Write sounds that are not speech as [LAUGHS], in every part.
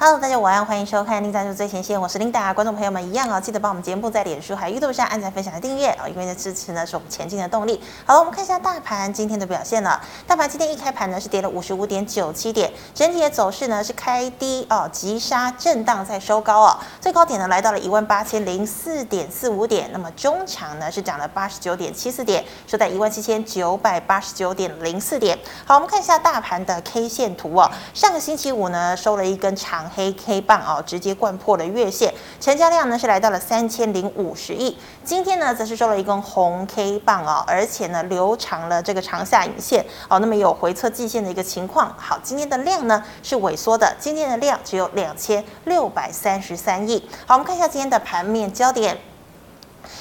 Hello，大家晚安，欢迎收看《琳达就最前线》，我是琳达。观众朋友们一样啊，记得帮我们节目在脸书还有 YouTube 上按赞、分享、订阅啊，因为的支持呢是我们前进的动力。好了，我们看一下大盘今天的表现了。大盘今天一开盘呢是跌了五十五点九七点，整体的走势呢是开低哦，急杀震荡再收高哦，最高点呢来到了一万八千零四点四五点，那么中场呢是涨了八十九点七四点，收在一万七千九百八十九点零四点。好，我们看一下大盘的 K 线图哦，上个星期五呢收了一根长。黑 K 棒哦，直接贯破了月线，成交量呢是来到了三千零五十亿。今天呢则是收了一根红 K 棒哦，而且呢留长了这个长下影线哦，那么有回测季线的一个情况。好，今天的量呢是萎缩的，今天的量只有两千六百三十三亿。好，我们看一下今天的盘面焦点。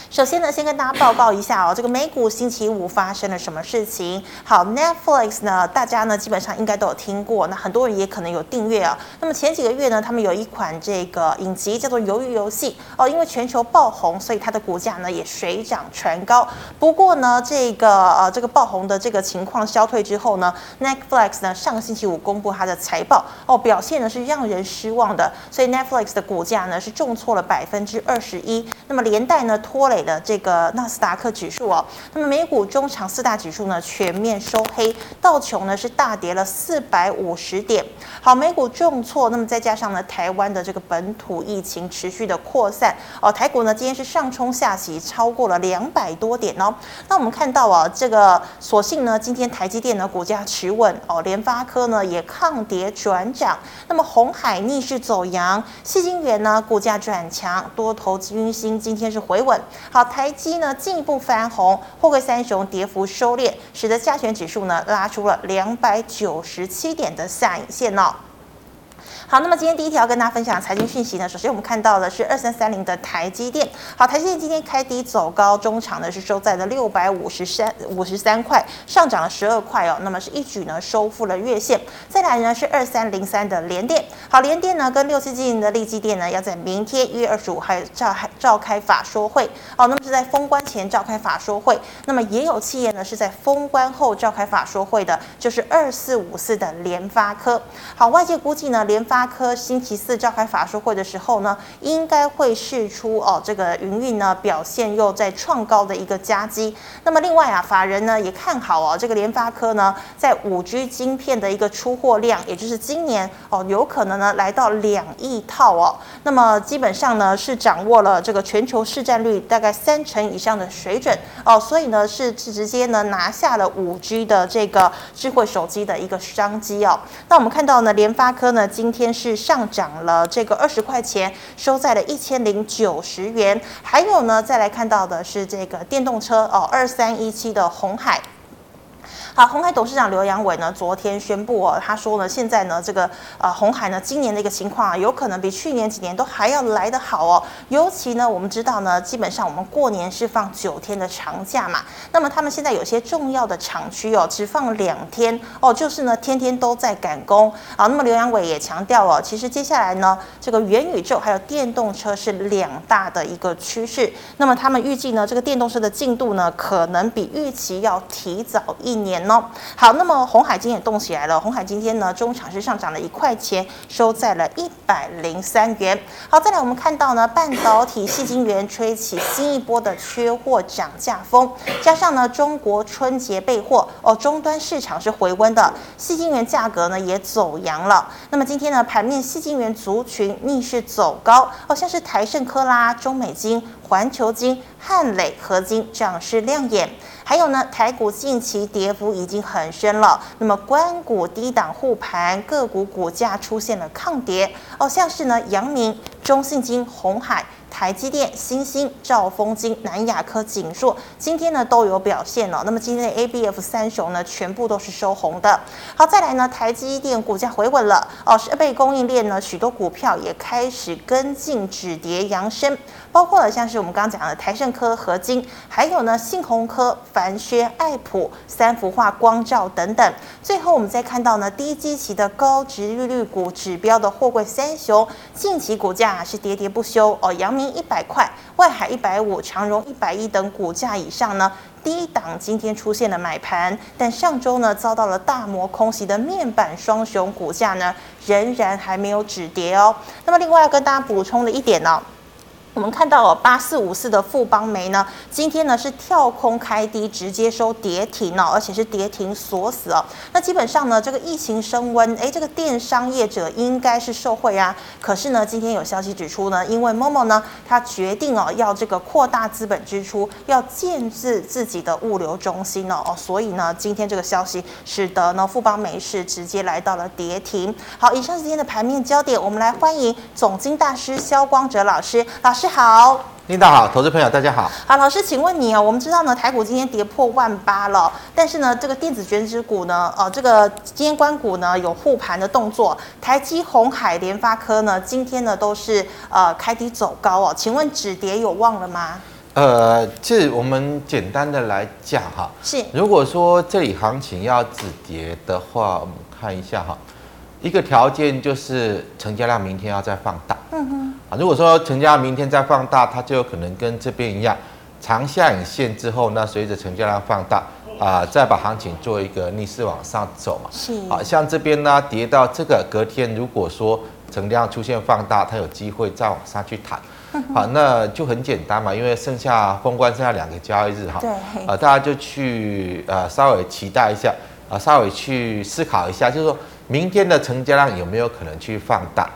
首先呢，先跟大家报告一下哦，这个美股星期五发生了什么事情？好，Netflix 呢，大家呢基本上应该都有听过，那很多人也可能有订阅啊。那么前几个月呢，他们有一款这个影集叫做《鱿鱼游戏》哦，因为全球爆红，所以它的股价呢也水涨船高。不过呢，这个呃这个爆红的这个情况消退之后呢，Netflix 呢上个星期五公布它的财报哦，表现呢是让人失望的，所以 Netflix 的股价呢是重挫了百分之二十一，那么连带呢拖累。的这个纳斯达克指数哦，那么美股中长四大指数呢全面收黑，道琼呢是大跌了四百五十点。好，美股重挫，那么再加上呢台湾的这个本土疫情持续的扩散哦，台股呢今天是上冲下洗，超过了两百多点哦。那我们看到啊，这个所幸呢今天台积电呢股价持稳哦，联发科呢也抗跌转涨，那么红海逆势走阳，矽晶圆呢股价转强，多头军心今天是回稳。好，台积呢进一步翻红，货柜三雄跌幅收敛，使得加权指数呢拉出了两百九十七点的下影线哦。好，那么今天第一条跟大家分享财经讯息呢，首先我们看到的是二三三零的台积电。好，台积电今天开低走高，中场呢是收在了六百五十三五十三块，上涨了十二块哦。那么是一举呢收复了月线。再来呢是二三零三的联电。好，联电呢跟六七七零的力积电呢要在明天一月二十五号召召开法说会。好，那么是在封关前召开法说会。那么也有企业呢是在封关后召开法说会的，就是二四五四的联发科。好，外界估计呢联发。发科星期四召开法说会的时候呢，应该会释出哦，这个营运呢表现又在创高的一个佳绩。那么另外啊，法人呢也看好哦，这个联发科呢在五 G 晶片的一个出货量，也就是今年哦有可能呢来到两亿套哦。那么基本上呢是掌握了这个全球市占率大概三成以上的水准哦，所以呢是直接呢拿下了五 G 的这个智慧手机的一个商机哦。那我们看到呢联发科呢今天。是上涨了这个二十块钱，收在了一千零九十元。还有呢，再来看到的是这个电动车哦，二三一七的红海。好，鸿海董事长刘阳伟呢，昨天宣布哦，他说呢，现在呢，这个呃，鸿海呢，今年的一个情况啊，有可能比去年几年都还要来得好哦。尤其呢，我们知道呢，基本上我们过年是放九天的长假嘛，那么他们现在有些重要的厂区哦，只放两天哦，就是呢，天天都在赶工。好，那么刘阳伟也强调哦，其实接下来呢，这个元宇宙还有电动车是两大的一个趋势。那么他们预计呢，这个电动车的进度呢，可能比预期要提早一年。好，那么红海今天也动起来了。红海今天呢，中场是上涨了一块钱，收在了一百零三元。好，再来我们看到呢，半导体细晶圆吹起新一波的缺货涨价风，加上呢，中国春节备货哦，终端市场是回温的，细晶圆价格呢也走阳了。那么今天呢，盘面细晶圆族群逆势走高，哦，像是台盛科啦、中美金、环球金、汉磊、合金涨势亮眼。还有呢，台股近期跌幅已经很深了。那么，官股低档护盘，个股股价出现了抗跌哦，像是呢，阳明、中信金、红海。台积电、欣兴、兆丰金、南亚科、景硕今天呢都有表现了。那么今天的 ABF 三雄呢，全部都是收红的。好，再来呢，台积电股价回稳了哦，设备供应链呢，许多股票也开始跟进止跌扬升，包括了像是我们刚刚讲的台盛科、合晶，还有呢信鸿科、凡轩、爱普、三福化、光照等等。最后我们再看到呢，低基期的高殖利率股指标的货柜三雄，近期股价是跌跌不休哦，阳明一百块，外海一百五，长荣一百一等股价以上呢，低档今天出现了买盘，但上周呢遭到了大摩空袭的面板双雄股价呢仍然还没有止跌哦。那么另外要跟大家补充的一点呢、我们看到了八四五四的富邦煤呢，今天呢是跳空开低，直接收跌停哦，而且是跌停锁死哦。那基本上呢，这个疫情升温，哎，这个电商业者应该是受惠啊。可是呢，今天有消息指出呢，因为 Momo 呢，他决定哦要这个扩大资本支出，要建置自己的物流中心哦，哦，所以呢，今天这个消息使得呢富邦煤是直接来到了跌停。好，以上是今天的盘面焦点，我们来欢迎总经大师萧光哲老师，老师。好，领导好，投资朋友大家好。好，老师，请问你哦，我们知道呢，台股今天跌破万八了，但是呢，这个电子权值股呢，呃，这个今天官股呢有护盘的动作，台积、红海、联发科呢，今天呢都是呃开低走高哦，请问止跌有望了吗？呃，这我们简单的来讲哈，是，如果说这里行情要止跌的话，我们看一下哈。一个条件就是成交量明天要再放大，嗯哼，啊，如果说成交量明天再放大，它就有可能跟这边一样，长下影线之后，那随着成交量放大，啊，再把行情做一个逆势往上走嘛，是，啊，像这边呢跌到这个隔天，如果说成交量出现放大，它有机会再往上去弹，好，那就很简单嘛，因为剩下封关剩下两个交易日哈，对，啊，大家就去呃稍微期待一下，啊，稍微去思考一下，就是说。明天的成交量有没有可能去放大？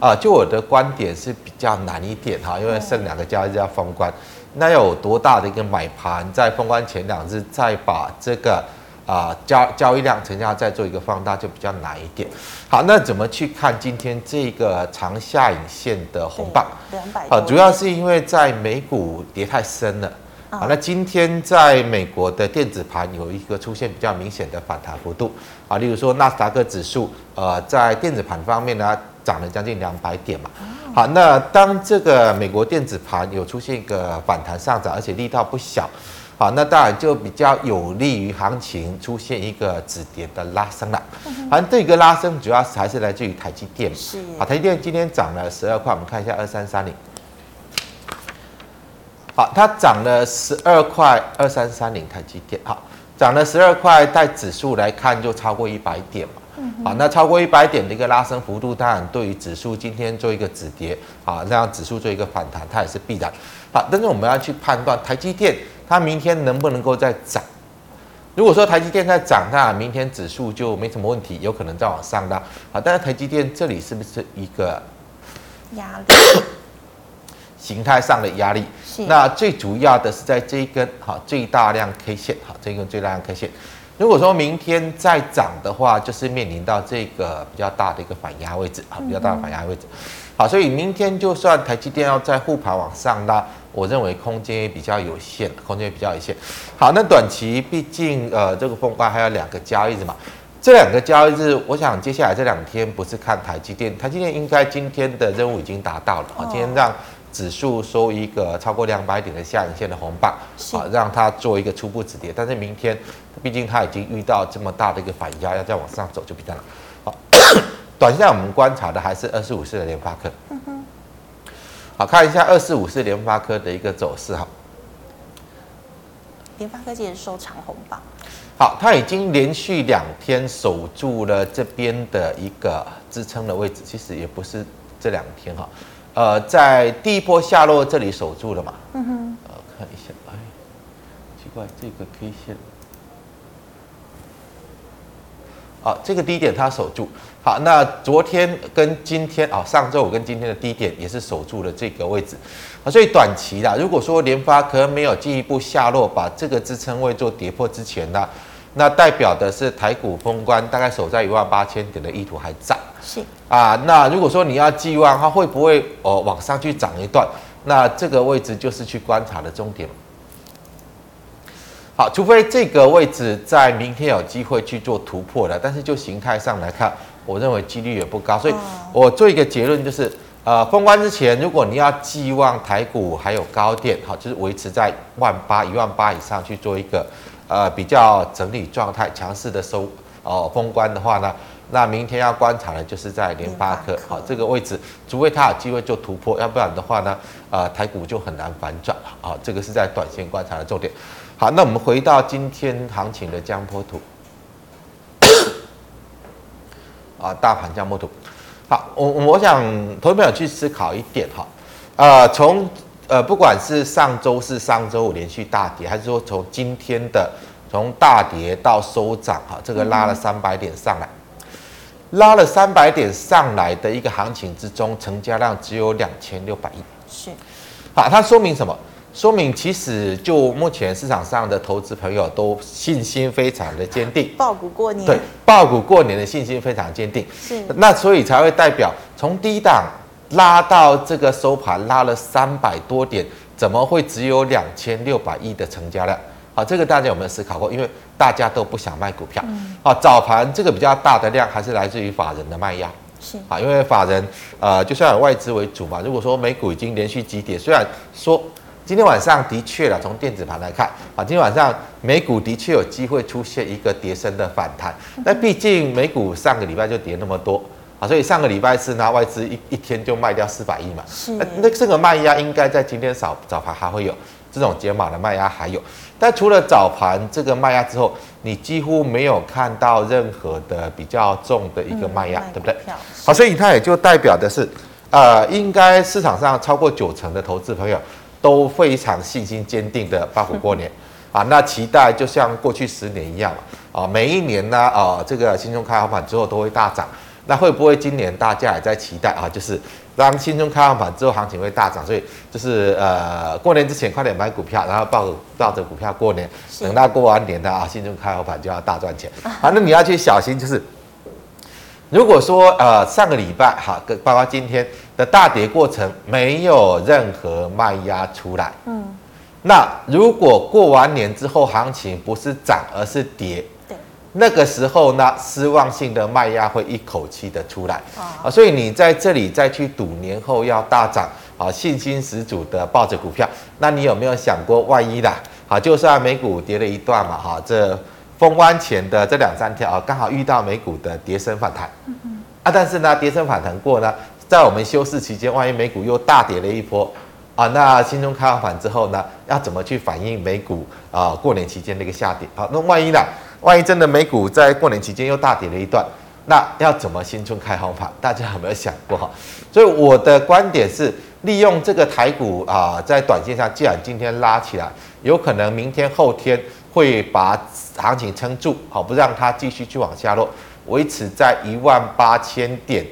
啊，就我的观点是比较难一点哈，因为剩两个交易日要封关，那有多大的一个买盘在封关前两日再把这个啊交交易量成交量再做一个放大就比较难一点。好，那怎么去看今天这个长下影线的红棒？两百。啊，主要是因为在美股跌太深了。好，那今天在美国的电子盘有一个出现比较明显的反弹幅度啊，例如说纳斯达克指数，呃，在电子盘方面呢涨了将近两百点嘛。好，那当这个美国电子盘有出现一个反弹上涨，而且力道不小，好，那当然就比较有利于行情出现一个止跌的拉升了。反正这个拉升主要是还是来自于台积电。是。好，台积电今天涨了十二块，我们看一下二三三零。好，它涨了十二块二三三零台积电，好，涨了十二块，带指数来看就超过一百点嘛，好，那超过一百点的一个拉升幅度，当然对于指数今天做一个止跌，啊，让指数做一个反弹，它也是必然。好，但是我们要去判断台积电它明天能不能够再涨。如果说台积电在涨，那明天指数就没什么问题，有可能再往上拉。好，但是台积电这里是不是一个压力？[COUGHS] [COUGHS] 形态上的压力，那最主要的是在这一根哈最大量 K 线哈这一根最大量 K 线，如果说明天再涨的话，就是面临到这个比较大的一个反压位置啊，比较大的反压位置，好，所以明天就算台积电要在护盘往上拉，我认为空间也比较有限，空间也比较有限。好，那短期毕竟呃这个封关还有两个交易日嘛，这两个交易日，我想接下来这两天不是看台积电，台积电应该今天的任务已经达到了啊，今天让。指数收一个超过两百点的下影线的红棒，啊，让它做一个初步止跌。但是明天，毕竟它已经遇到这么大的一个反压，要再往上走就比较难。好，[COUGHS] 短线我们观察的还是二四五四的联发科。好，看一下二四五四联发科的一个走势哈。联发科今天收长红棒。好，它已经连续两天守住了这边的一个支撑的位置，其实也不是这两天哈。呃，在第一波下落这里守住了嘛？嗯哼。呃，看一下，哎，奇怪，这个 K 线。好，这个低点它守住。好，那昨天跟今天啊，上周五跟今天的低点也是守住了这个位置。啊，所以短期的，如果说联发科没有进一步下落，把这个支撑位做跌破之前呢，那代表的是台股封关大概守在一万八千点的意图还在。是啊，那如果说你要寄望它会不会哦往上去涨一段，那这个位置就是去观察的重点。好，除非这个位置在明天有机会去做突破的，但是就形态上来看，我认为几率也不高。所以我做一个结论就是，呃，封关之前，如果你要寄望台股还有高点，好，就是维持在万八一万八以上去做一个呃比较整理状态、强势的收哦封关的话呢。那明天要观察的就是在联发科，好，这个位置，除非它有机会就突破，要不然的话呢，呃，台股就很难反转了啊。这个是在短线观察的重点。好，那我们回到今天行情的江波图，[COUGHS] 啊，大盘江波图。好，我我想投资朋友去思考一点哈，呃，从呃不管是上周四、上周五连续大跌，还是说从今天的从大跌到收涨哈，这个拉了三百点上来。拉了三百点上来的一个行情之中，成交量只有两千六百亿。是，好，它说明什么？说明其实就目前市场上的投资朋友都信心非常的坚定。爆股过年。对，爆股过年的信心非常坚定。是，那所以才会代表从低档拉到这个收盘拉了三百多点，怎么会只有两千六百亿的成交量？好，这个大家有没有思考过？因为大家都不想卖股票。好，早盘这个比较大的量还是来自于法人的卖压。是啊，因为法人呃，就算有外资为主嘛。如果说美股已经连续急跌，虽然说今天晚上的确了，从电子盘来看，啊，今天晚上美股的确有机会出现一个跌升的反弹。但毕竟美股上个礼拜就跌那么多啊，所以上个礼拜四呢，外资一一天就卖掉四百亿嘛。是。那这个卖压应该在今天早早盘还会有。这种解码的卖压还有，但除了早盘这个卖压之后，你几乎没有看到任何的比较重的一个卖压，嗯、对不对？好，所以它也就代表的是，呃，应该市场上超过九成的投资朋友都非常信心坚定的抱股过年 [LAUGHS] 啊，那期待就像过去十年一样啊，每一年呢，啊，这个新春开好盘之后都会大涨，那会不会今年大家也在期待啊？就是。当新春开放盘之后，行情会大涨，所以就是呃，过年之前快点买股票，然后抱抱着股票过年，等到过完年的啊，新春开红盘就要大赚钱。好，那你要去小心，就是如果说呃上个礼拜哈，跟包括今天的大跌过程没有任何卖压出来，嗯，那如果过完年之后行情不是涨而是跌。那个时候呢，失望性的卖压会一口气的出来啊，所以你在这里再去赌年后要大涨啊，信心十足的抱着股票，那你有没有想过万一啦？好，就算美股跌了一段嘛，哈，这封关前的这两三天啊，刚好遇到美股的跌升反弹，啊，但是呢，跌升反弹过呢，在我们休市期间，万一美股又大跌了一波啊，那新中开完盘之后呢，要怎么去反映美股啊过年期间那个下跌？好，那万一呢？万一真的美股在过年期间又大跌了一段，那要怎么新春开红盘？大家有没有想过哈？[LAUGHS] 所以我的观点是，利用这个台股啊，在短线上，既然今天拉起来，有可能明天后天会把行情撑住，好，不让它继续去往下落，维持在一万八千点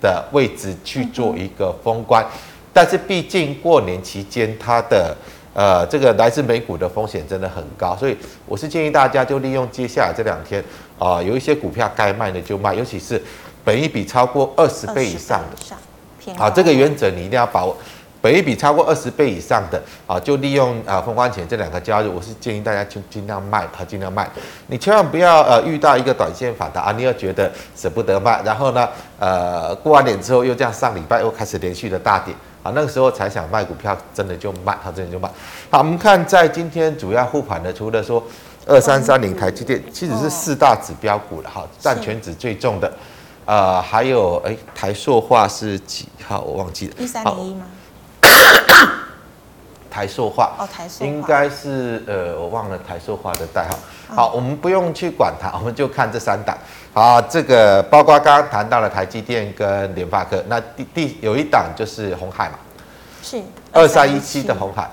的位置去做一个封关。但是毕竟过年期间它的。呃，这个来自美股的风险真的很高，所以我是建议大家就利用接下来这两天啊、呃，有一些股票该卖的就卖，尤其是本一比超过二十倍以上的，啊，这个原则你一定要把握。本一比超过二十倍以上的啊，就利用啊封关前这两个交易，我是建议大家就尽量卖，它尽量卖。你千万不要呃遇到一个短线反弹啊，你又觉得舍不得卖，然后呢呃过完年之后又这样上礼拜又开始连续的大跌。啊，那个时候才想卖股票，真的就卖，它真的就卖。好，我们看在今天主要护盘的，除了说二三三零台积电，其实是四大指标股了哈，占全指最重的。呃，还有哎，台塑化是几号？我忘记了。一三零一吗？台塑化哦，台塑化应该是呃，我忘了台塑化的代号。好，我们不用去管它，我们就看这三档。好，这个包括刚刚谈到了台积电跟联发科，那第第有一档就是红海嘛，是二三一七的红海。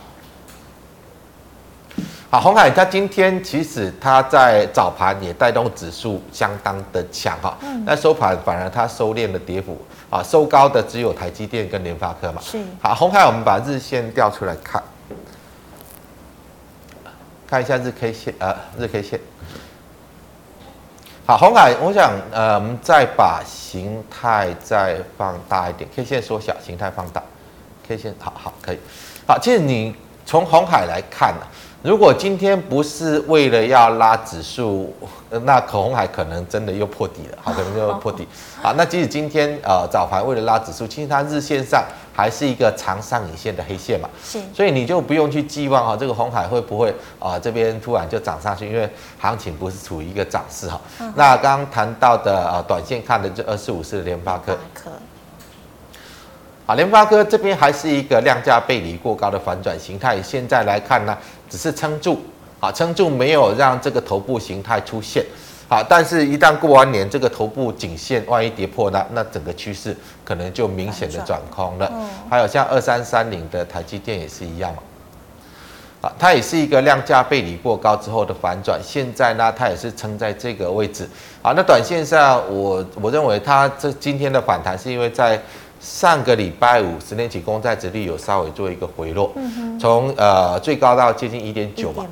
好，红海它今天其实它在早盘也带动指数相当的强哈，那收盘反而它收敛了跌幅。啊，收高的只有台积电跟联发科嘛。是。好，红海，我们把日线调出来看，看一下日 K 线，呃，日 K 线。好，红海，我想，呃，我们再把形态再放大一点，K 线缩小，形态放大，K 线，好好可以。好，其实你从红海来看呢，如果今天不是为了要拉指数，那可红海可能真的又破底了，好，可能又破底。好，那即使今天呃早盘为了拉指数，其实它日线上还是一个长上影线的黑线嘛，是，所以你就不用去寄望哈，这个红海会不会啊这边突然就涨上去，因为行情不是处于一个涨势哈。那刚刚谈到的呃短线看的这二四五四的联发科。啊，联发科这边还是一个量价背离过高的反转形态，现在来看呢，只是撑住，啊，撑住没有让这个头部形态出现，好，但是一旦过完年，这个头部颈线万一跌破呢，那整个趋势可能就明显的转空了。还有像二三三零的台积电也是一样嘛，啊，它也是一个量价背离过高之后的反转，现在呢，它也是撑在这个位置，啊，那短线上我我认为它这今天的反弹是因为在。上个礼拜五，十年期公债殖利率有稍微做一个回落，从呃最高到接近一点九嘛，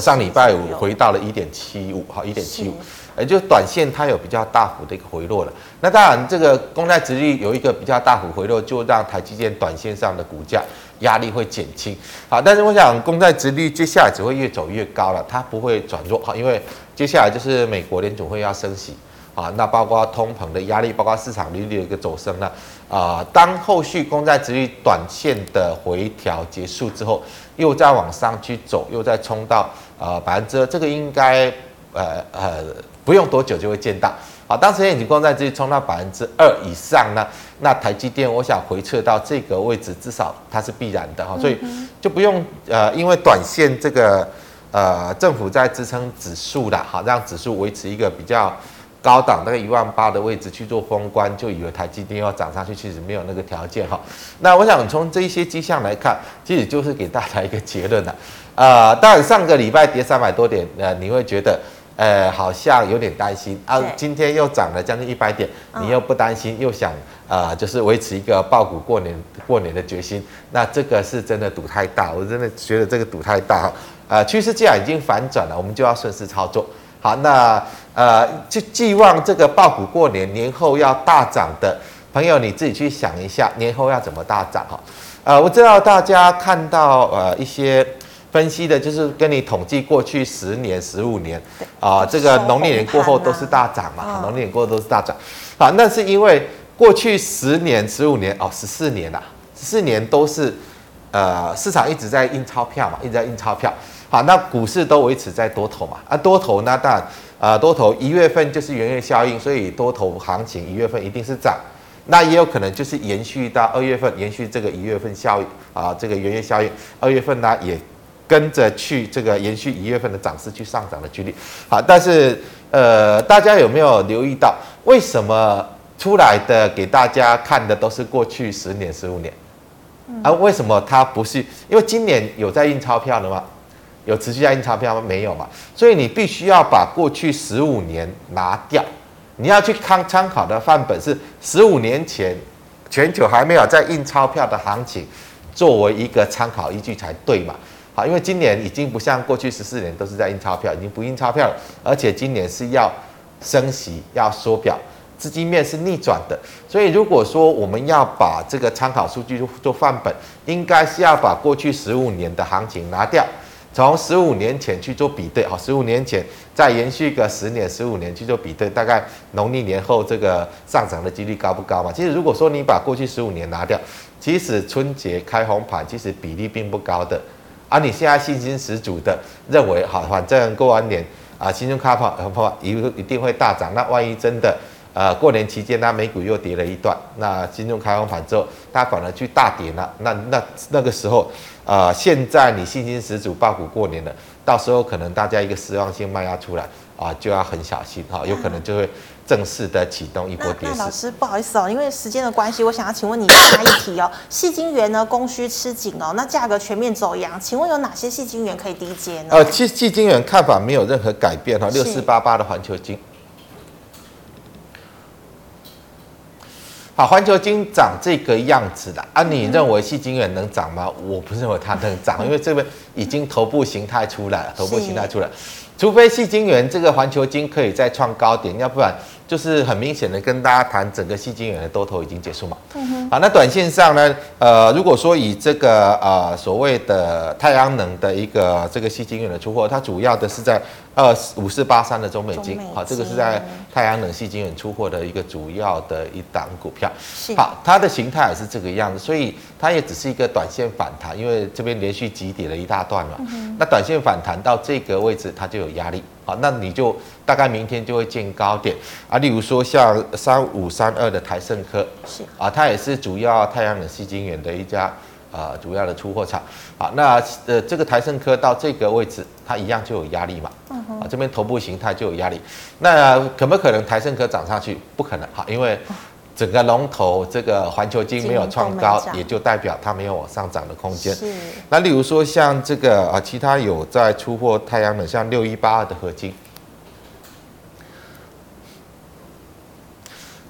上礼拜五回到了一点七五，好一点七五，也就是短线它有比较大幅的一个回落了。那当然，这个公债殖利率有一个比较大幅回落，就让台积电短线上的股价压力会减轻。好，但是我想公债殖利率接下来只会越走越高了，它不会转弱，好，因为接下来就是美国联总会要升息。啊，那包括通膨的压力，包括市场利率的一个走升呢。啊，当后续公债殖利率短线的回调结束之后，又再往上去走，又再冲到呃百分之二，这个应该呃呃不用多久就会见到。好，当时已经公债殖利率冲到百分之二以上呢，那台积电我想回撤到这个位置，至少它是必然的哈，所以就不用呃因为短线这个呃政府在支撑指数的，好让指数维持一个比较。高档那个一万八的位置去做封关，就以为台积电要涨上去，其实没有那个条件哈。那我想从这一些迹象来看，其实就是给大家一个结论了。呃，当然上个礼拜跌三百多点，呃，你会觉得呃好像有点担心啊。今天又涨了将近一百点，你又不担心，又想呃就是维持一个爆股过年过年的决心，那这个是真的赌太大，我真的觉得这个赌太大哈。呃，趋势既然已经反转了，我们就要顺势操作。好，那。呃，就寄望这个爆股过年，年后要大涨的朋友，你自己去想一下，年后要怎么大涨哈？呃，我知道大家看到呃一些分析的，就是跟你统计过去十年、十五年啊，这个农历年过后都是大涨嘛，农历年过后都是大涨。好，那是因为过去十年、十五年哦，十四年呐，十四年都是呃市场一直在印钞票嘛，一直在印钞票。好，那股市都维持在多头嘛，啊多头那当然。啊，多头一月份就是元月效应，所以多头行情一月份一定是涨，那也有可能就是延续到二月份，延续这个一月份效应啊，这个元月效应，二月份呢也跟着去这个延续一月份的涨势去上涨的几率。好，但是呃，大家有没有留意到，为什么出来的给大家看的都是过去十年、十五年？啊，为什么它不是？因为今年有在印钞票的吗？有持续在印钞票吗？没有嘛，所以你必须要把过去十五年拿掉，你要去看参考的范本是十五年前全球还没有在印钞票的行情，作为一个参考依据才对嘛。好，因为今年已经不像过去十四年都是在印钞票，已经不印钞票了，而且今年是要升息、要缩表，资金面是逆转的，所以如果说我们要把这个参考数据做范本，应该是要把过去十五年的行情拿掉。从十五年前去做比对，好，十五年前再延续个十年、十五年去做比对，大概农历年后这个上涨的几率高不高嘛？其实如果说你把过去十五年拿掉，其实春节开红盘其实比例并不高的，而你现在信心十足的认为，好，反正过完年啊，新春开红盘一一定会大涨，那万一真的呃过年期间那美股又跌了一段，那金融开放盘之后，它反而去大跌了，那那那个时候。啊、呃，现在你信心十足爆股过年了，到时候可能大家一个失望性卖压出来啊，就要很小心哈，有可能就会正式的启动一波跌势。老师不好意思哦，因为时间的关系，我想要请问你下一题哦。[LAUGHS] 细晶圆呢，供需吃紧哦，那价格全面走阳，请问有哪些细晶圆可以低接呢？呃，其实矽晶圆看法没有任何改变哈，六四八八的环球晶。好，环球金长这个样子的啊，你认为细金元能涨吗？我不认为它能涨，因为这边已经头部形态出来了，头部形态出来，除非细金元这个环球金可以再创高点，要不然就是很明显的跟大家谈整个细金元的多头已经结束嘛。嗯哼。好，那短线上呢，呃，如果说以这个呃所谓的太阳能的一个这个细金元的出货，它主要的是在二五四八三的中美金，好，这个是在太阳能系晶圆出货的一个主要的一档股票。好，它的形态也是这个样子，所以它也只是一个短线反弹，因为这边连续急跌了一大段嘛。嗯。那短线反弹到这个位置，它就有压力。好，那你就大概明天就会见高点啊。例如说像三五三二的台盛科，是啊，它也是主要太阳能系晶圆的一家啊、呃、主要的出货厂。好，那呃这个台盛科到这个位置，它一样就有压力嘛。啊，这边头部形态就有压力。那可不可能台盛科涨上去？不可能哈，因为整个龙头这个环球金没有创高，也就代表它没有往上涨的空间。是。那例如说像这个啊，其他有在出货太阳能，像六一八二的合晶。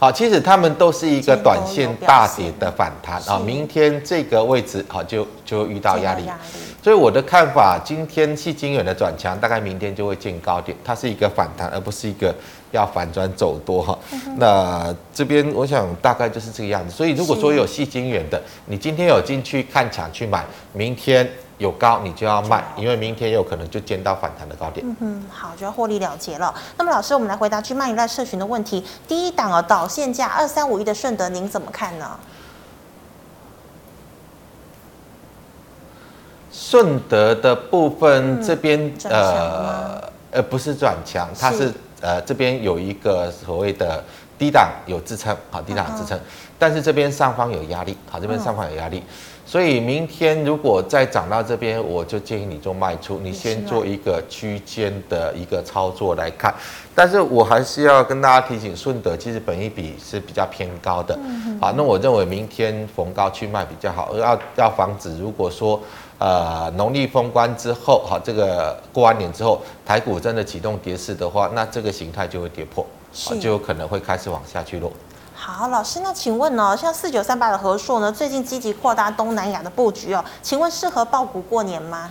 好，其实他们都是一个短线大跌的反弹啊。明天这个位置好就就遇到压力，所以我的看法，今天矽晶圆的转强，大概明天就会见高点，它是一个反弹，而不是一个要反转走多哈。那这边我想大概就是这个样子。所以如果说有矽晶圆的，你今天有进去看抢去买，明天。有高你就要卖，因为明天有可能就见到反弹的高点。嗯哼，好，就要获利了结了。那么老师，我们来回答 GMoney 赖社群的问题。第一档哦，导线价二三五一的顺德，您怎么看呢？顺德的部分这边、嗯、呃呃不是转强，它是，是呃这边有一个所谓的低档有支撑，好低档有支撑，嗯、但是这边上方有压力，好这边上方有压力。嗯所以明天如果再涨到这边，我就建议你做卖出，你先做一个区间的一个操作来看。但是我还是要跟大家提醒，顺德其实本益比是比较偏高的。好，那我认为明天逢高去卖比较好，要要防止如果说呃农历封关之后，好这个过完年之后，台股真的启动跌势的话，那这个形态就会跌破，就有可能会开始往下去落。好，老师，那请问呢？像四九三八的和硕呢，最近积极扩大东南亚的布局哦，请问适合抱股过年吗？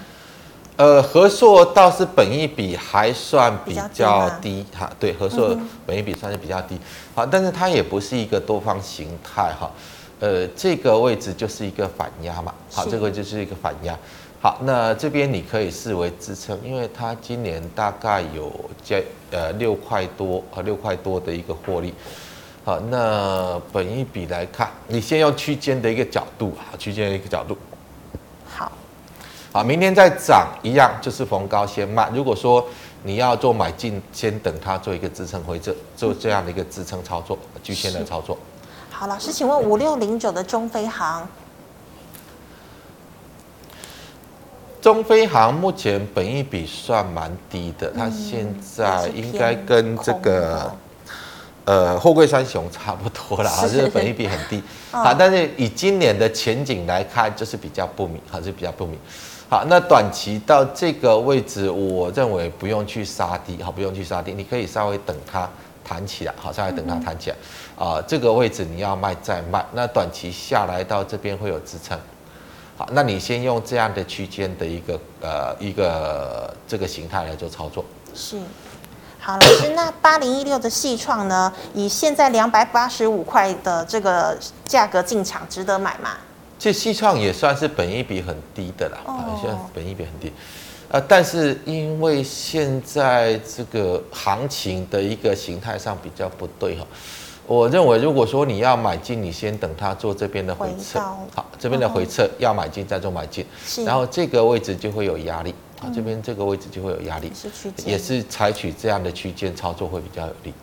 呃，和硕倒是本一比还算比较低哈，对，和硕本一比算是比较低，嗯、好，但是它也不是一个多方形态哈，呃，这个位置就是一个反压嘛，好，这个就是一个反压，好，那这边你可以视为支撑，因为它今年大概有接呃六块多和六块多的一个获利。好，那本一比来看，你先用区间的一个角度啊，区间的一个角度。好，好，明天再涨一样，就是逢高先卖。如果说你要做买进，先等它做一个支撑回撤，做这样的一个支撑操作，区间的操作。好，老师，请问五六零九的中飞航，中飞航目前本益比算蛮低的，它现在应该跟这个。呃，货柜三雄差不多了啊，就是本益比很低，好，但是以今年的前景来看，就是比较不明，还是比较不明。好，那短期到这个位置，我认为不用去杀低，好，不用去杀低，你可以稍微等它弹起来，好，稍微等它弹起来，啊，这个位置你要卖再卖，那短期下来到这边会有支撑，好，那你先用这样的区间的一个呃一个这个形态来做操作，是。好，老师，那八零一六的矽创呢？以现在两百八十五块的这个价格进场，值得买吗？这矽创也算是本益比很低的啦，好像本益比很低，呃，但是因为现在这个行情的一个形态上比较不对哈，我认为如果说你要买进，你先等它做这边的回撤，好，这边的回撤要买进再做买进，然后这个位置就会有压力。啊，这边这个位置就会有压力，是区间，也是采取这样的区间操作会比较有利。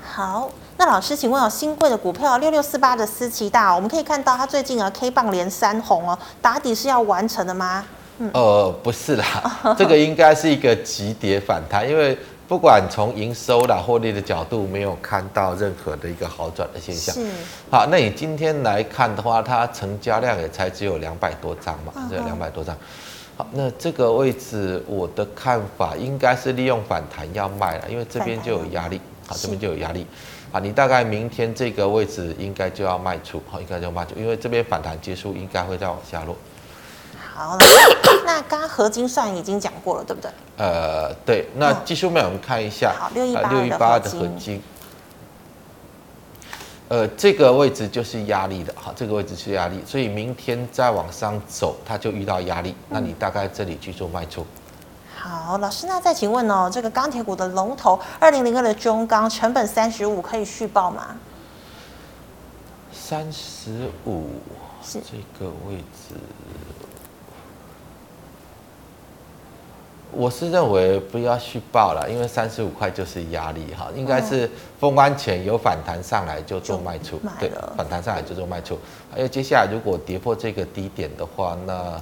好，那老师，请问有新贵的股票六六四八的思奇大，我们可以看到它最近啊 K 棒连三红哦，打底是要完成的吗？嗯，呃，不是啦，这个应该是一个急跌反弹，因为不管从营收啦、获利的角度，没有看到任何的一个好转的现象。是，好，那你今天来看的话，它成交量也才只有两百多张嘛，只有两百多张。好，那这个位置我的看法应该是利用反弹要卖了，因为这边就有压力，好，这边就有压力，好，你大概明天这个位置应该就要卖出，好，应该就要卖出，因为这边反弹结束应该会再往下落。好，那刚刚合金算已经讲过了，对不对？呃，对，那技术面我们看一下，好，六一八的合金。呃，这个位置就是压力的哈，这个位置是压力，所以明天再往上走，它就遇到压力，那你大概这里去做卖出。好，老师，那再请问哦，这个钢铁股的龙头二零零二的中钢，成本三十五，可以续报吗？三十五是这个位置。我是认为不要续报了，因为三十五块就是压力哈，应该是封关前有反弹上来就做卖出，对，反弹上来就做卖出。还有接下来如果跌破这个低点的话，那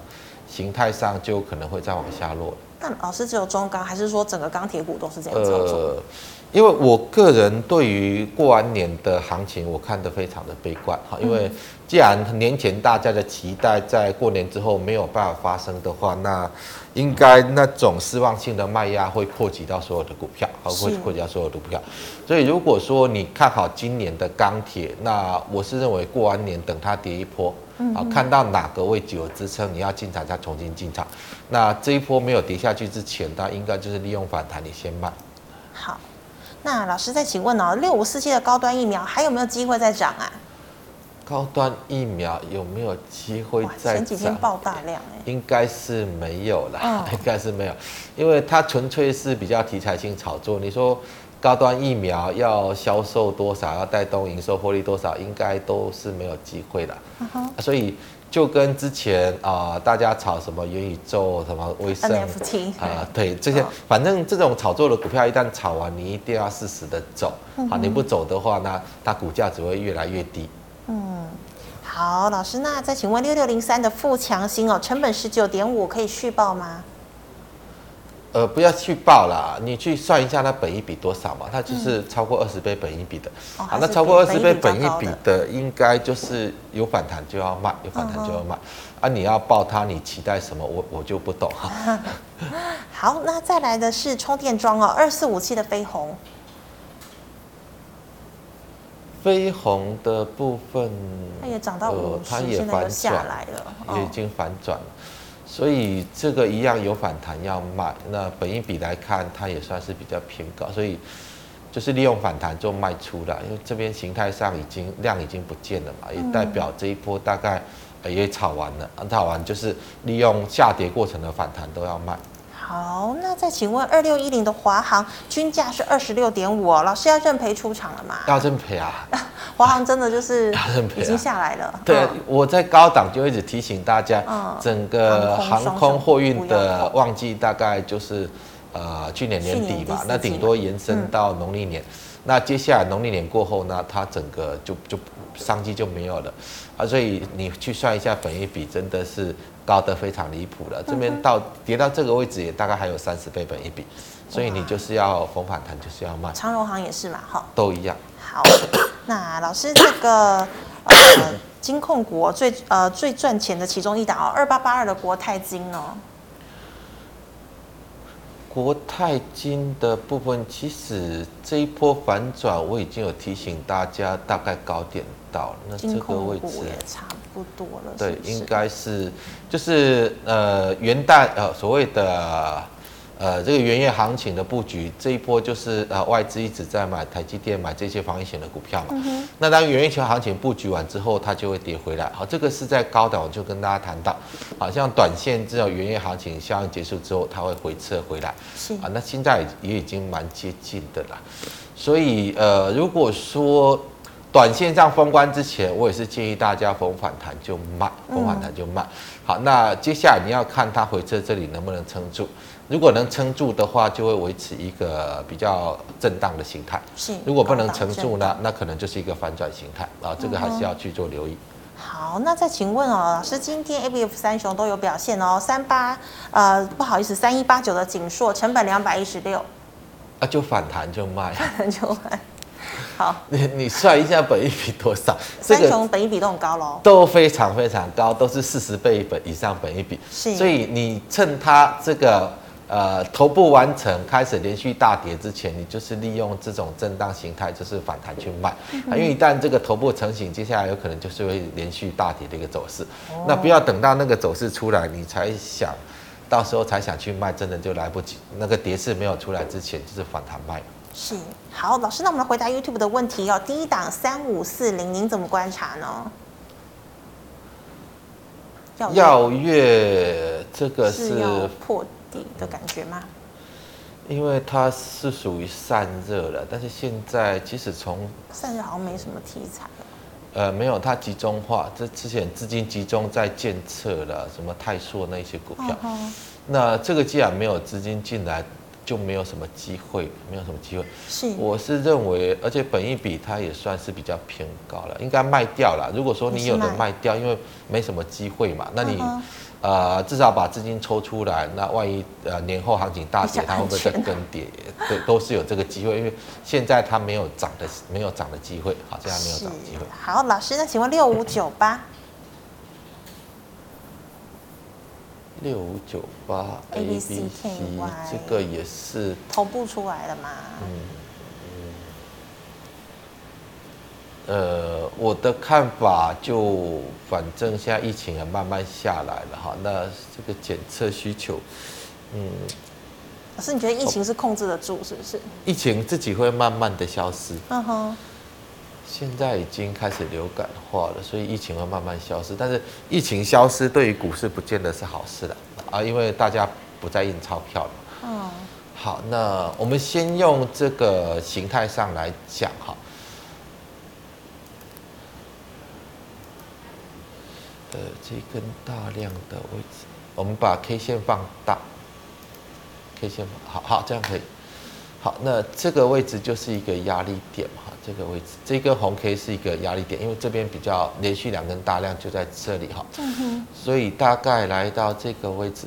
形态上就可能会再往下落。但老师只有中钢，还是说整个钢铁股都是这样操作？呃，因为我个人对于过完年的行情，我看得非常的悲观哈，因为既然年前大家的期待在过年之后没有办法发生的话，那应该那种失望性的卖压会波及到所有的股票，好，会波及到所有的股票。所以如果说你看好今年的钢铁，那我是认为过完年等它跌一波，好，看到哪个位置有支撑，你要进场再重新进场。那这一波没有跌下去之前，它应该就是利用反弹，你先卖。好，那老师再请问哦，六五四七的高端疫苗还有没有机会再涨啊？高端疫苗有没有机会再涨？前几天爆大量哎，应该是没有啦，哦、[LAUGHS] 应该是没有，因为它纯粹是比较题材性炒作。你说高端疫苗要销售多少，要带动营收获利多少，应该都是没有机会的。所以就跟之前啊、呃，大家炒什么元宇宙、什么微生啊，对这些，哦、反正这种炒作的股票一旦炒完，你一定要适时的走。嗯、好，你不走的话，那它股价只会越来越低。嗯，好，老师，那再请问六六零三的富强星哦，成本十九点五，可以续报吗？呃，不要续报啦，你去算一下它本一比多少嘛，它就是超过二十倍本一比的。嗯、好，那超过二十倍本一比的，应该就是有反弹就要卖，有反弹就要卖。嗯、啊，你要报它，你期待什么？我我就不懂哈。[LAUGHS] 好，那再来的是充电桩哦，二四五七的飞鸿。飞鸿的部分，它也涨到五十，呃、也反转来了，哦、也已经反转了，所以这个一样有反弹要卖。那本一比来看，它也算是比较偏高，所以就是利用反弹做卖出了。因为这边形态上已经量已经不见了嘛，也代表这一波大概也炒完了，炒完就是利用下跌过程的反弹都要卖。好，那再请问二六一零的华航均价是二十六点五哦，老师要认赔出场了吗？要认赔啊！[LAUGHS] 华航真的就是 [LAUGHS] 已经下来了。啊、对，我在高档就一直提醒大家，整个航空货运的旺季大概就是呃去年年底吧，那顶多延伸到农历年。嗯、那接下来农历年过后呢，它整个就就商机就没有了啊，所以你去算一下本益比，真的是。高得非常离谱了，这边到跌到这个位置也大概还有三十倍本益比，所以你就是要逢反弹就是要卖。长荣行也是嘛，哈，都一样。好，那老师这个呃金控股最呃最赚钱的其中一档哦，二八八二的国泰金哦。国泰金的部分，其实这一波反转我已经有提醒大家，大概高点到了，那这个位置也差不多了。对，应该是就是呃元旦呃所谓的。呃，这个元月行情的布局，这一波就是呃外资一直在买台积电，买这些防疫险的股票嘛。嗯、那当元月球行情布局完之后，它就会跌回来。好，这个是在高档，我就跟大家谈到，好像短线这种元月行情效应结束之后，它会回撤回来。是啊，那现在也已经蛮接近的了。所以呃，如果说短线上封关之前，我也是建议大家逢反弹就卖，逢反弹就卖。嗯、好，那接下来你要看它回撤这里能不能撑住。如果能撑住的话，就会维持一个比较震荡的形态。是，如果不能撑住呢，那可能就是一个反转形态啊。这个还是要去做留意。好，那再请问哦，老师，今天 A B F 三雄都有表现哦。三八呃，不好意思，三一八九的景硕成本两百一十六，啊，就反弹就卖，反弹就卖。好，[LAUGHS] 你你算一下本益比多少？三雄本益比都很高喽，都非常非常高，都是四十倍本以上本益比。是，所以你趁它这个。呃，头部完成开始连续大跌之前，你就是利用这种震荡形态，就是反弹去卖。因为一旦这个头部成型，接下来有可能就是会连续大跌的一个走势。哦、那不要等到那个走势出来，你才想，到时候才想去卖，真的就来不及。那个跌势没有出来之前，就是反弹卖。是，好，老师，那我们来回答 YouTube 的问题哦。第一档三五四零，您怎么观察呢？耀月这个是，破底的感觉吗？因为它是属于散热了，但是现在即使从散热好像没什么题材。呃，没有，它集中化，这之前资金集中在建测了，什么泰硕那些股票。哦、那这个既然没有资金进来，就没有什么机会，没有什么机会。是，我是认为，而且本一比它也算是比较偏高了，应该卖掉了。如果说你有的卖掉，因为没什么机会嘛，那你。哦呃，至少把资金抽出来，那万一呃年后行情大跌，它会不会再更跌？对，都是有这个机会，因为现在它没有涨的，没有涨的机会，好，现在没有涨的机会。好，老师，那请问六五九八，六五九八 A B C K Y，这个也是头部出来了嘛？嗯。呃，我的看法就，反正现在疫情也慢慢下来了哈，那这个检测需求，嗯，老师，你觉得疫情是控制得住是不是？疫情自己会慢慢的消失。嗯哼。现在已经开始流感化了，所以疫情会慢慢消失。但是疫情消失对于股市不见得是好事了啊，因为大家不再印钞票了。嗯。好，那我们先用这个形态上来讲哈。呃，这根大量的位置，我们把 K 线放大，K 线好好这样可以。好，那这个位置就是一个压力点哈，这个位置，这根红 K 是一个压力点，因为这边比较连续两根大量就在这里哈，所以大概来到这个位置。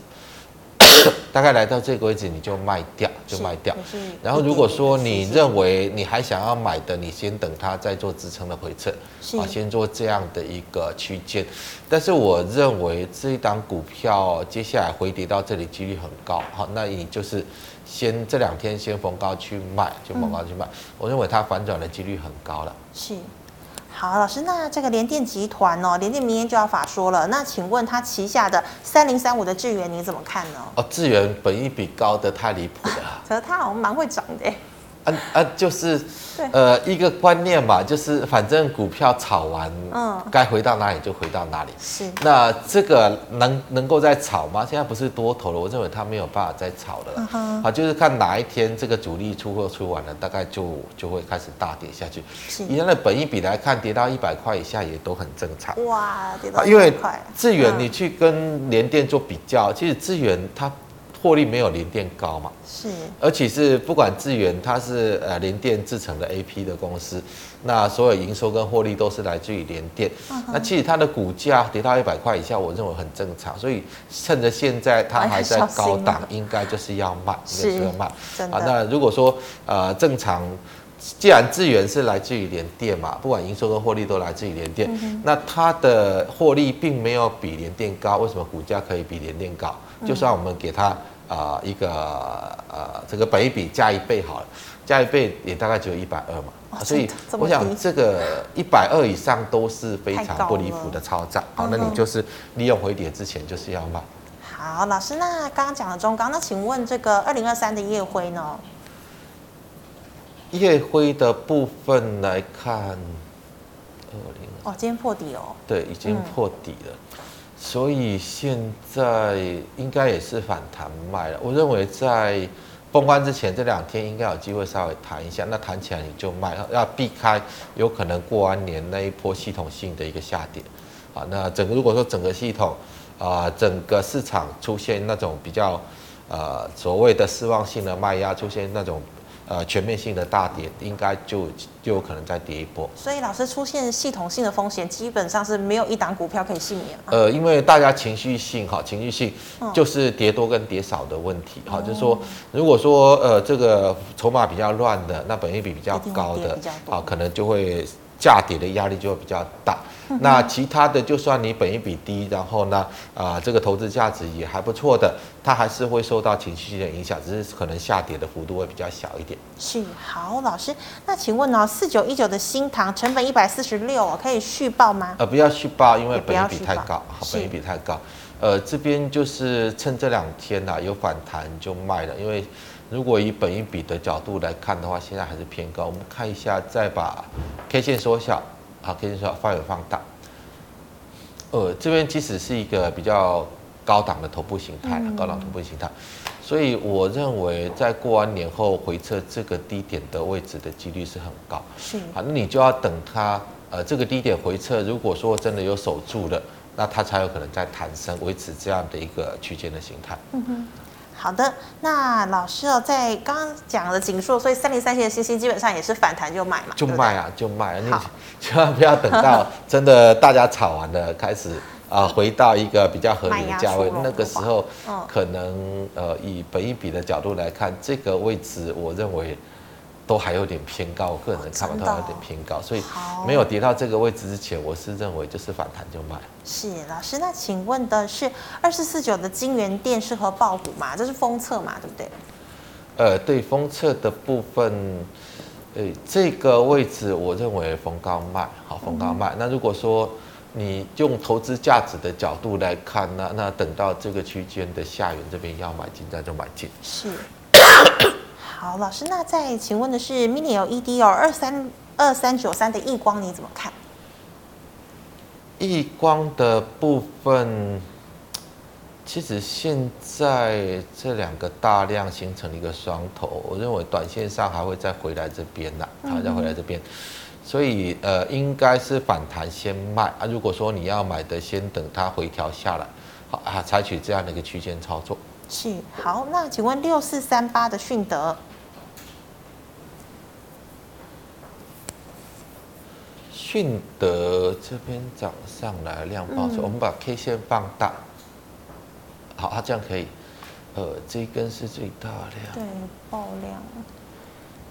[COUGHS] 大概来到这个位置，你就卖掉，就卖掉。然后如果说你认为你还想要买的，你先等它再做支撑的回撤，啊，先做这样的一个区间。但是我认为这一档股票接下来回跌到这里几率很高，好，那你就是先这两天先逢高去卖，就逢高去卖。我认为它反转的几率很高了。是。好，老师，那这个联电集团哦，联电明天就要法说了，那请问他旗下的三零三五的智源你怎么看呢？哦，智源本益比高的太离谱了，[LAUGHS] 可是他好像蛮会涨的。啊啊，就是，呃，一个观念嘛，就是反正股票炒完，嗯，该回到哪里就回到哪里。是。那这个能能够再炒吗？现在不是多头了，我认为它没有办法再炒的了。嗯。好，就是看哪一天这个主力出货出完了，大概就就会开始大跌下去。是。以它的本益比来看，跌到一百块以下也都很正常。哇，跌到一百块。因为智远你去跟联电做比较，其实智远它。获利没有联电高嘛？是，而且是不管智源，它是呃联电制成的 AP 的公司，那所有营收跟获利都是来自于联电。Uh huh. 那其实它的股价跌到一百块以下，我认为很正常。所以趁着现在它还在高档，应该就是要卖，应该是要卖。啊，那如果说呃正常，既然智源是来自于联电嘛，不管营收跟获利都来自于联电，uh. 那它的获利并没有比联电高，为什么股价可以比联电高？就算我们给它。啊、呃，一个呃，这个本一比加一倍好了，加一倍也大概只有一百二嘛，哦、所以我想这个一百二以上都是非常不离谱的超涨。好，那你就是利用回跌之前就是要卖。好，老师，那刚刚讲了中钢，那请问这个二零二三的夜辉呢？夜辉的部分来看，二零哦，今天破底哦，对，已经破底了。嗯所以现在应该也是反弹卖了。我认为在封关之前这两天应该有机会稍微弹一下，那弹起来你就卖，要避开有可能过完年那一波系统性的一个下跌。啊，那整个如果说整个系统啊，整个市场出现那种比较呃所谓的失望性的卖压，出现那种。呃，全面性的大跌，应该就就有可能再跌一波。所以老师出现系统性的风险，基本上是没有一档股票可以幸免。呃，因为大家情绪性哈，情绪性就是跌多跟跌少的问题哈，嗯、就是说，如果说呃这个筹码比较乱的，那本益比比较高的啊，可能就会价跌的压力就会比较大。那其他的，就算你本一比低，然后呢，啊、呃，这个投资价值也还不错的，它还是会受到情绪性的影响，只是可能下跌的幅度会比较小一点。是，好，老师，那请问呢，四九一九的新塘成本一百四十六，可以续报吗？呃，不要续报，因为本一比太高，本一比太高。呃，这边就是趁这两天呐、啊、有反弹就卖了，因为如果以本一比的角度来看的话，现在还是偏高。我们看一下，再把 K 线缩小，啊，K 线缩小，范围放大。呃，这边即使是一个比较高档的头部形态，高档头部形态，所以我认为在过完年后回撤这个低点的位置的几率是很高。是，好，那你就要等它，呃，这个低点回撤，如果说真的有守住了，那它才有可能再弹升，维持这样的一个区间的形态。嗯哼。好的，那老师哦，在刚刚讲了紧缩，所以三零三七的信息基本上也是反弹就买嘛，就卖啊，就卖啊。你千万不要等到 [LAUGHS] 真的大家炒完了，开始啊、呃、回到一个比较合理的价位，那个时候可能呃以本一比的角度来看，这个位置我认为。都还有点偏高，我个人的看法都有点偏高，所以没有跌到这个位置之前，我是认为就是反弹就卖。是老师，那请问的是二四四九的金源店适合爆股吗？这是封测嘛，对不对？呃，对，封测的部分，呃，这个位置我认为逢高卖，好，逢高卖。嗯、那如果说你用投资价值的角度来看，那那等到这个区间的下缘这边要买进，再就买进。是。[COUGHS] 好，老师，那再请问的是 Mini LED 哦，二三二三九三的逆光你怎么看？逆光的部分，其实现在这两个大量形成了一个双头，我认为短线上还会再回来这边的，还会再回来这边，所以呃，应该是反弹先卖啊。如果说你要买的，先等它回调下来，好啊，采取这样的一个区间操作。是，好，那请问六四三八的迅德。迅德这边涨上来量爆我们把 K 线放大，好，它这样可以，呃，这一根是最大量，对，爆量，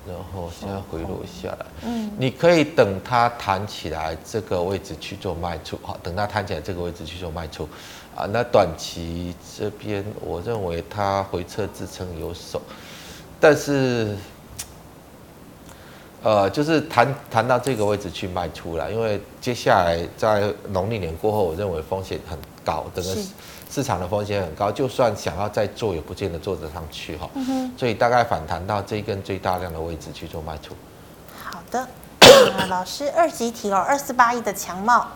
然后现在回落下来，嗯，你可以等它弹起来这个位置去做卖出，好，等它弹起来这个位置去做卖出，啊，那短期这边我认为它回撤支撑有手，但是。呃，就是谈谈到这个位置去卖出了，因为接下来在农历年过后，我认为风险很高，整个市场的风险很高，就算想要再做，也不见得做得上去哈。嗯。所以大概反弹到这一根最大量的位置去做卖出。好的，呃、老师二级提哦，二四八一的强茂。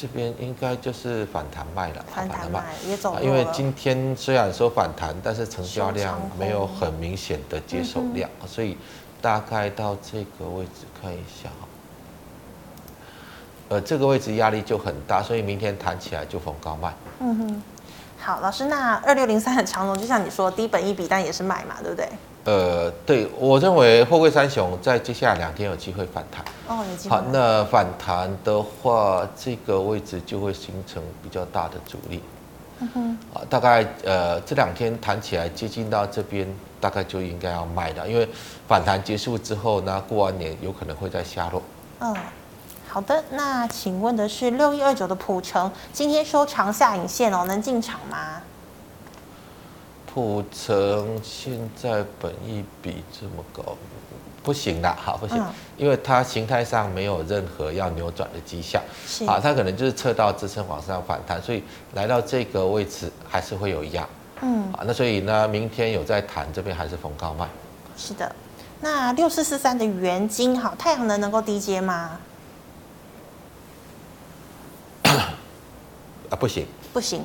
这边应该就是反弹卖了，反弹卖也走了。因为今天虽然说反弹，但是成交量没有很明显的接手量，所以大概到这个位置看一下哈。呃，这个位置压力就很大，所以明天弹起来就逢高卖。嗯哼，好，老师，那二六零三很长龙，就像你说低本一笔，但也是买嘛，对不对？呃，对，我认为货柜三雄在接下来两天有机会反弹。哦，有机会。好，那反弹的话，这个位置就会形成比较大的阻力。嗯哼。啊，大概呃这两天弹起来接近到这边，大概就应该要卖了，因为反弹结束之后呢，过完年有可能会再下落。嗯，好的。那请问的是六一二九的普成，今天收长下影线哦，能进场吗？普成现在本益比这么高，不行啦，好不行，嗯、因为它形态上没有任何要扭转的迹象，是。啊，它可能就是测到支撑往上反弹，所以来到这个位置还是会有压，嗯，啊，那所以呢，明天有在谈这边还是逢高卖，是的，那六四四三的原金好，太阳能能够低接吗？[COUGHS] 啊，不行，不行，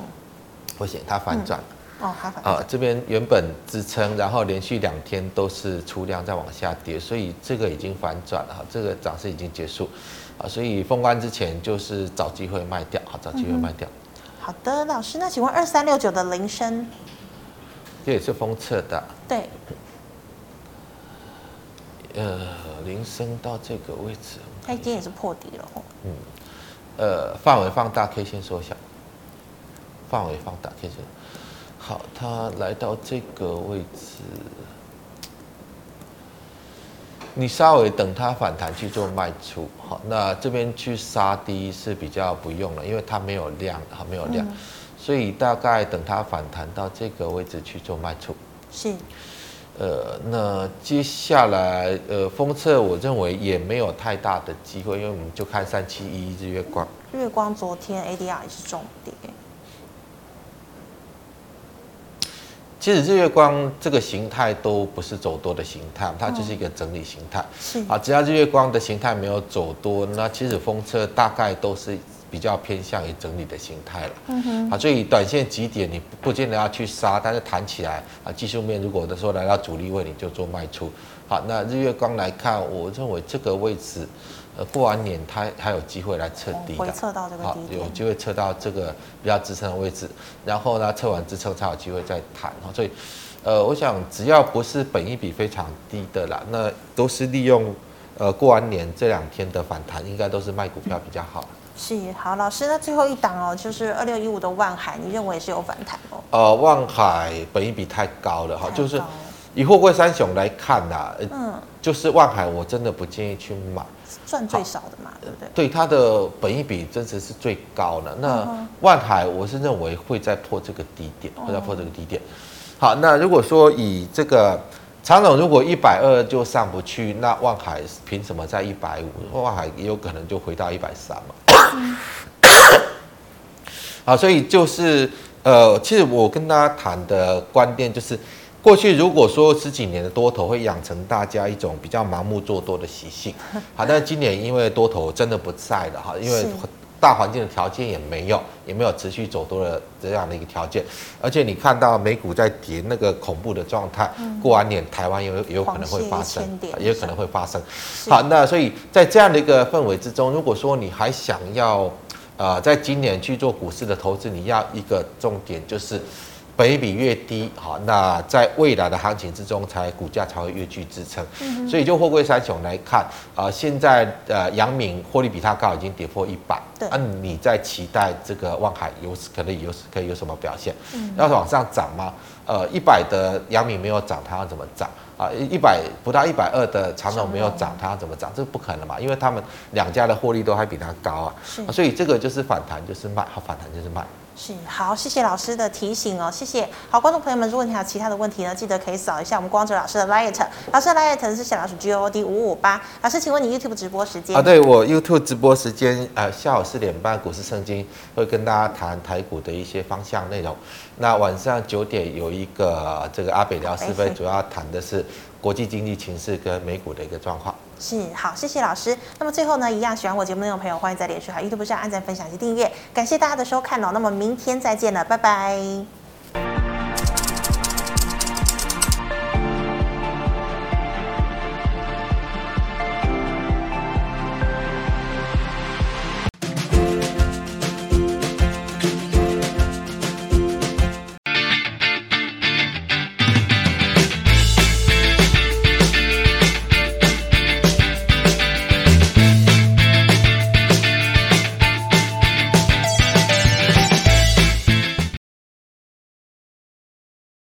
不行，它反转。嗯哦，好啊，这边原本支撑，然后连续两天都是出量在往下跌，所以这个已经反转了哈，这个涨势已经结束，啊，所以封关之前就是找机会卖掉，好，找机会卖掉。好的，老师，那请问二三六九的铃声，这也是封测的。对。呃，铃声到这个位置，它已经也是破底了哦。嗯。呃，范围放大，K 线缩小。范围放大，K 线。好，它来到这个位置，你稍微等它反弹去做卖出。好，那这边去杀低是比较不用了，因为它没有量，好，没有量，嗯、所以大概等它反弹到这个位置去做卖出。是，呃，那接下来呃，封测我认为也没有太大的机会，因为我们就看三七一日月光。日月光昨天 ADR 也是重跌。其实日月光这个形态都不是走多的形态，它就是一个整理形态。是啊，只要日月光的形态没有走多，那其实风车大概都是比较偏向于整理的形态了。嗯哼。啊，所以短线几点你不见得要去杀，但是弹起来啊，技术面如果的时候来到主力位，你就做卖出。好，那日月光来看，我认为这个位置。呃，过完年它还有机会来测低的，测到这个好，有机会测到这个比较支撑的位置，然后呢，测完支撑才有机会再弹。所以，呃，我想只要不是本益比非常低的啦，那都是利用呃过完年这两天的反弹，应该都是卖股票比较好。是，好，老师，那最后一档哦，就是二六一五的万海，你认为是有反弹哦？呃，万海本益比太高了哈，就是以货柜三雄来看呐、啊，嗯，就是万海，我真的不建议去买。赚最少的嘛，对不对？对，它的本益比真的是最高的。那万海，我是认为会再破这个低点，会再破这个低点。好，那如果说以这个长总，如果一百二就上不去，那万海凭什么在一百五？万海也有可能就回到一百三嘛。[COUGHS] 好，所以就是呃，其实我跟大家谈的观点就是。过去如果说十几年的多头会养成大家一种比较盲目做多的习性，[LAUGHS] 好，但是今年因为多头真的不在了哈，因为大环境的条件也没有，也没有持续走多的这样的一个条件，而且你看到美股在跌那个恐怖的状态，过完年台湾也有也有可能会发生，也有可能会发生。好，那所以在这样的一个氛围之中，如果说你还想要呃在今年去做股市的投资，你要一个重点就是。本益比越低，好，那在未来的行情之中，才股价才会越具支撑。嗯、所以就货柜三雄来看，啊、呃，现在呃，阳明获利比它高，已经跌破一百。对。那、啊、你在期待这个望海有可能有可以有什么表现？嗯。要是往上涨吗？呃，一百的阳明没有涨，它要怎么涨？啊，一百不到一百二的长荣没有涨，它要怎么涨？这不可能嘛，因为他们两家的获利都还比它高啊。是。所以这个就是反弹就是卖，好，反弹就是卖。是好，谢谢老师的提醒哦，谢谢。好，观众朋友们，如果你还有其他的问题呢，记得可以扫一下我们光哲老师的 Light，老师的 Light 是小老鼠 G O D 五五八。老师，请问你 YouTube 直播时间？啊，对我 YouTube 直播时间，呃，下午四点半股市圣经会跟大家谈台股的一些方向内容。那晚上九点有一个这个阿北聊是非，主要谈的是国际经济情势跟美股的一个状况。是好，谢谢老师。那么最后呢，一样喜欢我节目内容的朋友，欢迎在脸书和 YouTube 上按赞、分享及订阅。感谢大家的收看哦。那么明天再见了，拜拜。